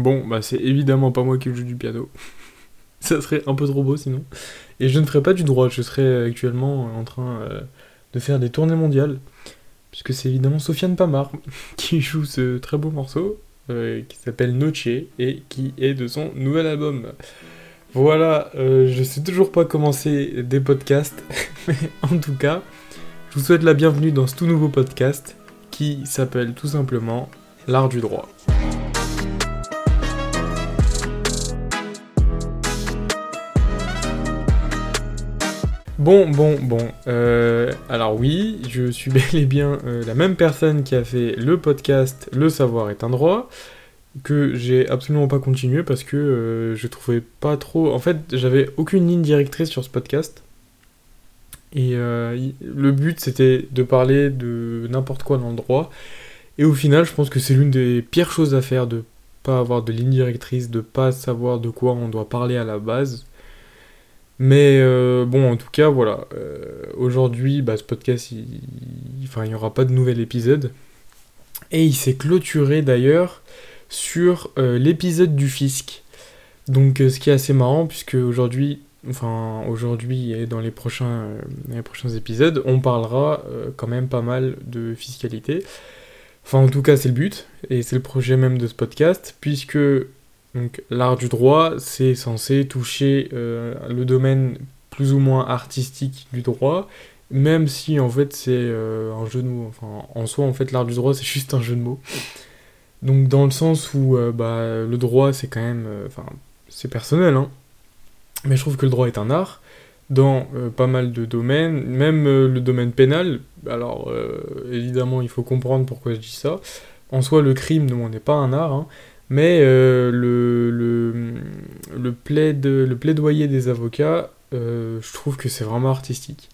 Bon, bah c'est évidemment pas moi qui joue du piano. Ça serait un peu trop beau sinon. Et je ne ferais pas du droit, je serais actuellement en train euh, de faire des tournées mondiales. Puisque c'est évidemment Sofiane Pamar qui joue ce très beau morceau euh, qui s'appelle Noche et qui est de son nouvel album. Voilà, euh, je sais toujours pas commencer des podcasts, mais en tout cas, je vous souhaite la bienvenue dans ce tout nouveau podcast qui s'appelle tout simplement L'art du droit. Bon, bon, bon. Euh, alors oui, je suis bel et bien euh, la même personne qui a fait le podcast Le savoir est un droit, que j'ai absolument pas continué parce que euh, je trouvais pas trop... En fait, j'avais aucune ligne directrice sur ce podcast. Et le but, c'était de parler de n'importe quoi dans le droit. Et au final, je pense que c'est l'une des pires choses à faire de pas avoir de ligne directrice, de pas savoir de quoi on doit parler à la base. Mais euh, bon, en tout cas, voilà. Euh, aujourd'hui, bah, ce podcast, il n'y aura pas de nouvel épisode. Et il s'est clôturé d'ailleurs sur euh, l'épisode du fisc. Donc, ce qui est assez marrant, puisque aujourd'hui, enfin, aujourd'hui et dans les prochains, les prochains épisodes, on parlera quand même pas mal de fiscalité. Enfin, en tout cas, c'est le but, et c'est le projet même de ce podcast, puisque donc l'art du droit, c'est censé toucher euh, le domaine plus ou moins artistique du droit, même si en fait c'est euh, un jeu de mots. Enfin, en soi, en fait, l'art du droit, c'est juste un jeu de mots. Donc dans le sens où euh, bah, le droit, c'est quand même... Enfin, c'est personnel, hein. Mais je trouve que le droit est un art dans pas mal de domaines, même le domaine pénal. Alors, évidemment, il faut comprendre pourquoi je dis ça. En soi, le crime, n'est pas un art, hein, mais euh, le, le, le, plaid, le plaidoyer des avocats, euh, je trouve que c'est vraiment artistique.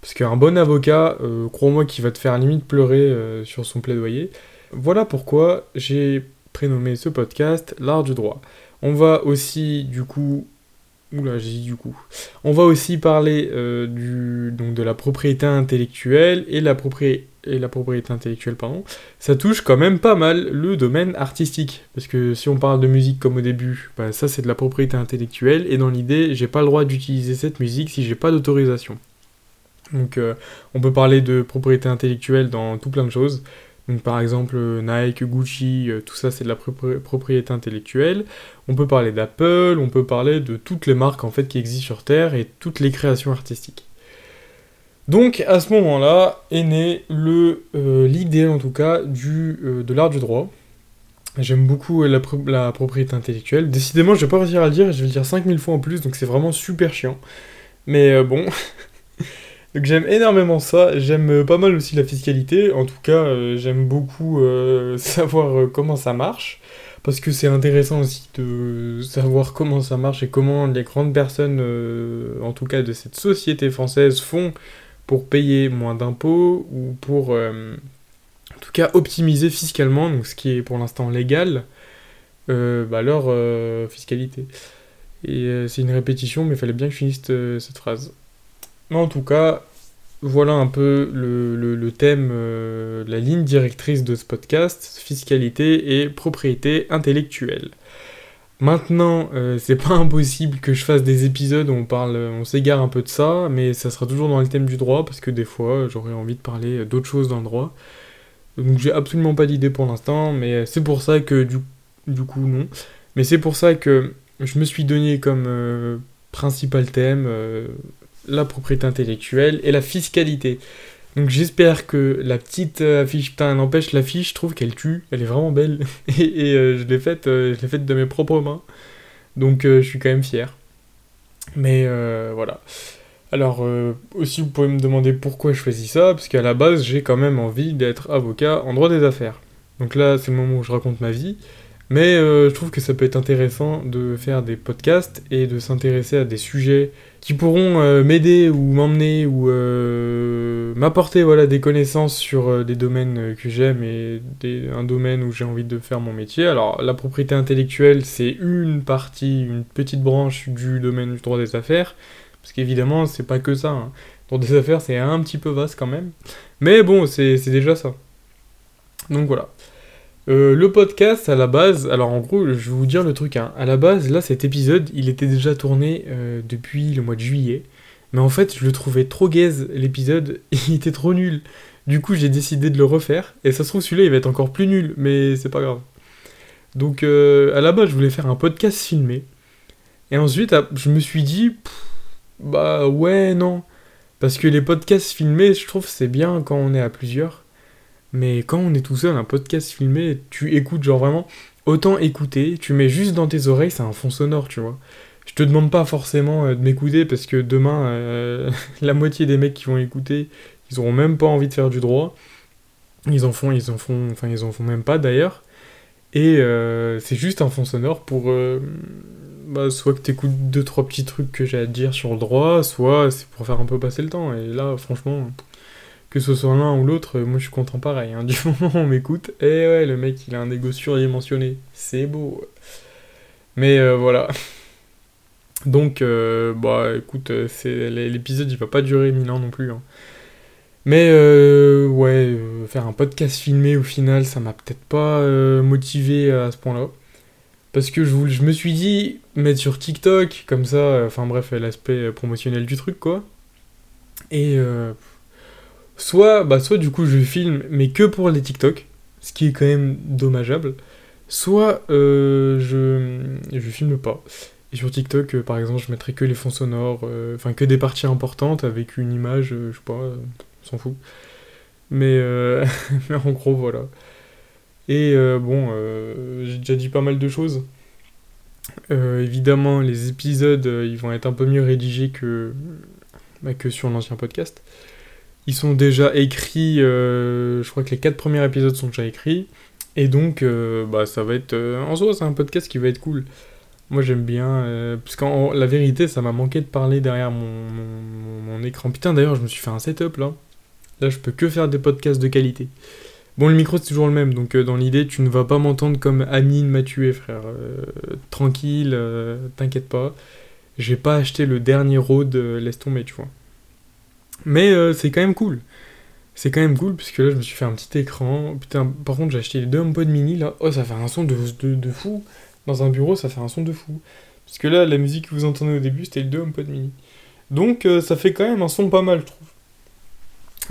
Parce qu'un bon avocat, euh, crois-moi qu'il va te faire limite pleurer sur son plaidoyer. Voilà pourquoi j'ai prénommé ce podcast L'art du droit. On va aussi, du coup, Oula, j'ai dit du coup. On va aussi parler donc de la propriété intellectuelle et la propriété et la propriété intellectuelle, pardon, ça touche quand même pas mal le domaine artistique. Parce que si on parle de musique comme au début, bah, ça c'est de la propriété intellectuelle, et dans l'idée, j'ai pas le droit d'utiliser cette musique si j'ai pas d'autorisation. Donc euh, on peut parler de propriété intellectuelle dans tout plein de choses. Donc par exemple Nike, Gucci, euh, tout ça c'est de la propriété intellectuelle. On peut parler d'Apple, on peut parler de toutes les marques en fait qui existent sur Terre et toutes les créations artistiques. Donc à ce moment-là est né le euh, l'idée en tout cas du, euh, de l'art du droit. J'aime beaucoup la, propriété intellectuelle. Décidément, je vais pas réussir à le dire, je vais le dire 5000 fois en plus, donc c'est vraiment super chiant. Mais euh, bon. donc j'aime énormément ça. J'aime pas mal aussi la fiscalité. En tout cas, j'aime beaucoup savoir comment ça marche. Parce que c'est intéressant aussi de savoir comment ça marche et comment les grandes personnes, en tout cas de cette société française, font pour payer moins d'impôts ou pour euh, en tout cas optimiser fiscalement, donc ce qui est pour l'instant légal, euh, bah, leur euh, fiscalité. Et c'est une répétition, mais il fallait bien que je finisse cette phrase. En tout cas, voilà un peu le, thème, la ligne directrice de ce podcast, fiscalité et propriété intellectuelle. Maintenant, euh, c'est pas impossible que je fasse des épisodes où on parle, on s'égare un peu de ça, mais ça sera toujours dans le thème du droit parce que des fois j'aurais envie de parler d'autres choses dans le droit. Donc j'ai absolument pas d'idée pour l'instant, mais c'est pour ça que du, du, coup non. Mais c'est pour ça que je me suis donné comme euh, principal thème euh, la propriété intellectuelle et la fiscalité. Donc j'espère que la petite euh, affiche, putain, n'empêche l'affiche, je trouve qu'elle tue, elle est vraiment belle. et, euh, je l'ai faite, euh, je l'ai faite de mes propres mains. Donc je suis quand même fier. Mais voilà. Alors aussi vous pouvez me demander pourquoi je choisis ça, parce qu'à la base j'ai quand même envie d'être avocat en droit des affaires. Donc là c'est le moment où je raconte ma vie. Mais je trouve que ça peut être intéressant de faire des podcasts et de s'intéresser à des sujets qui pourront euh, m'aider ou m'emmener ou euh, m'apporter voilà, des connaissances sur euh, des domaines que j'aime et un domaine où j'ai envie de faire mon métier. Alors la propriété intellectuelle c'est une partie, une petite branche du domaine du droit des affaires, parce qu'évidemment c'est pas que ça. Hein. Le droit des affaires c'est un petit peu vaste quand même. Mais bon, c'est déjà ça. Donc voilà. Euh, le podcast, à la base, alors en gros, je vais vous dire le truc, hein. à la base, là, cet épisode, il était déjà tourné euh, depuis le mois de juillet, mais en fait, je le trouvais trop gaze, l'épisode, il était trop nul. Du coup, j'ai décidé de le refaire, et ça se trouve, celui-là, il va être encore plus nul, mais c'est pas grave. Donc, euh, à la base, je voulais faire un podcast filmé, et ensuite, je me suis dit, bah ouais, non, parce que les podcasts filmés, je trouve, c'est bien quand on est à plusieurs. Mais quand on est tout seul, un podcast filmé, tu écoutes genre vraiment autant écouter, tu mets juste dans tes oreilles, c'est un fond sonore, tu vois. Je te demande pas forcément euh, de m'écouter parce que demain, euh, la moitié des mecs qui vont écouter, ils auront même pas envie de faire du droit. Ils en font, ils en font, enfin ils en font même pas d'ailleurs. Et euh, c'est juste un fond sonore pour bah, soit que t'écoutes deux trois petits trucs que j'ai à dire sur le droit, soit c'est pour faire un peu passer le temps. Et là, franchement, que ce soit l'un ou l'autre, moi je suis content pareil. Hein. Du moment où on m'écoute, et eh ouais, le mec il a un égo surdimensionné. C'est beau. Mais euh, voilà. Donc, euh, bah écoute, euh, l'épisode il va pas durer mille ans non plus. Hein. Mais ouais, faire un podcast filmé au final, ça m'a peut-être pas motivé à ce point-là. Parce que je, je, me suis dit, mettre sur TikTok, comme ça, enfin bref, l'aspect promotionnel du truc quoi. Et soit, bah, soit du coup je filme, mais que pour les TikTok, ce qui est quand même dommageable, soit euh, je, je filme pas. Et sur TikTok, euh, par exemple, je mettrai que les fonds sonores, euh, enfin que des parties importantes avec une image, je sais pas, on s'en fout. Mais, mais en gros, voilà. Et bon, j'ai déjà dit pas mal de choses. évidemment, les épisodes, ils vont être un peu mieux rédigés que, bah, que sur l'ancien podcast. Ils sont déjà écrits, euh, je crois que les quatre premiers épisodes sont déjà écrits. Et donc, euh, bah, ça va être. Euh, en soi, c'est un podcast qui va être cool. Moi, j'aime bien. parce qu'en la vérité, ça m'a manqué de parler derrière mon, mon, écran. Putain, d'ailleurs, je me suis fait un setup là. Là, je peux que faire des podcasts de qualité. Bon, le micro, c'est toujours le même. Donc, dans l'idée, tu ne vas pas m'entendre comme Amine m'a tué, frère. tranquille, t'inquiète pas. J'ai pas acheté le dernier Rode, laisse tomber, tu vois. Mais euh, c'est quand même cool. C'est quand même cool, puisque là, je me suis fait un petit écran. Putain, par contre, j'ai acheté les deux HomePod mini, là. Oh, ça fait un son de, de, fou. Dans un bureau, ça fait un son de fou. Puisque là, la musique que vous entendez au début, c'était les deux HomePod mini. Donc, euh, ça fait quand même un son pas mal, je trouve.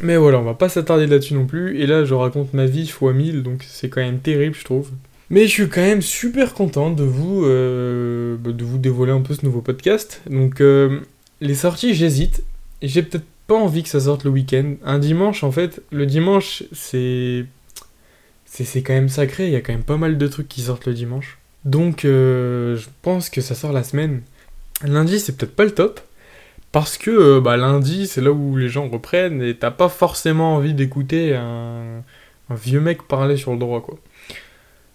Mais voilà, on va pas s'attarder là-dessus non plus. Et là, je raconte ma vie fois 1000, donc c'est quand même terrible, je trouve. Mais je suis quand même super content de vous, euh, bah, de vous dévoiler un peu ce nouveau podcast. Donc, les sorties, j'hésite. J'ai peut-être envie que ça sorte le week-end. Un dimanche, en fait, le dimanche, c'est. C'est quand même sacré, il y a quand même pas mal de trucs qui sortent le dimanche. Donc, euh, je pense que ça sort la semaine. Lundi, c'est peut-être pas le top. Parce que euh, bah, lundi, c'est là où les gens reprennent et t'as pas forcément envie d'écouter un, vieux mec parler sur le droit, quoi.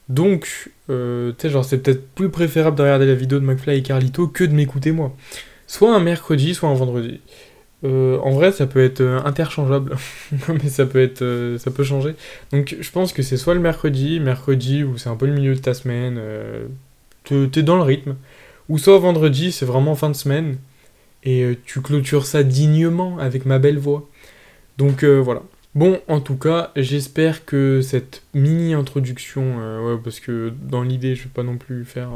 Donc, euh, tu sais, genre, c'est peut-être plus préférable de regarder la vidéo de McFly et Carlito que de m'écouter moi. Soit un mercredi, soit un vendredi. Euh, en vrai, ça peut être euh, interchangeable, mais ça peut être, euh, ça peut changer. Donc, je pense que c'est soit le mercredi, mercredi où c'est un peu le milieu de ta semaine, t'es dans le rythme, ou soit vendredi, c'est vraiment fin de semaine et tu clôtures ça dignement avec ma belle voix. Donc voilà. Bon, en tout cas, j'espère que cette mini introduction, parce que dans l'idée, je vais pas non plus faire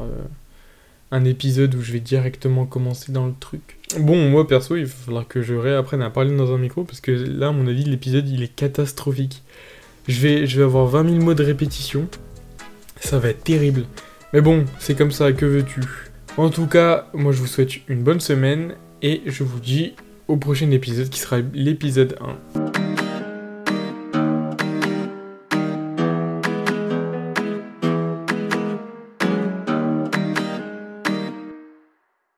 un épisode où je vais directement commencer dans le truc. Bon, moi perso, il va falloir que je réapprenne à parler dans un micro parce que là, à mon avis, l'épisode il est catastrophique. Je vais, je vais avoir 20 000 mots de répétition. Ça va être terrible. Mais bon, c'est comme ça, que veux-tu? En tout cas, moi je vous souhaite une bonne semaine et je vous dis au prochain épisode qui sera l'épisode 1.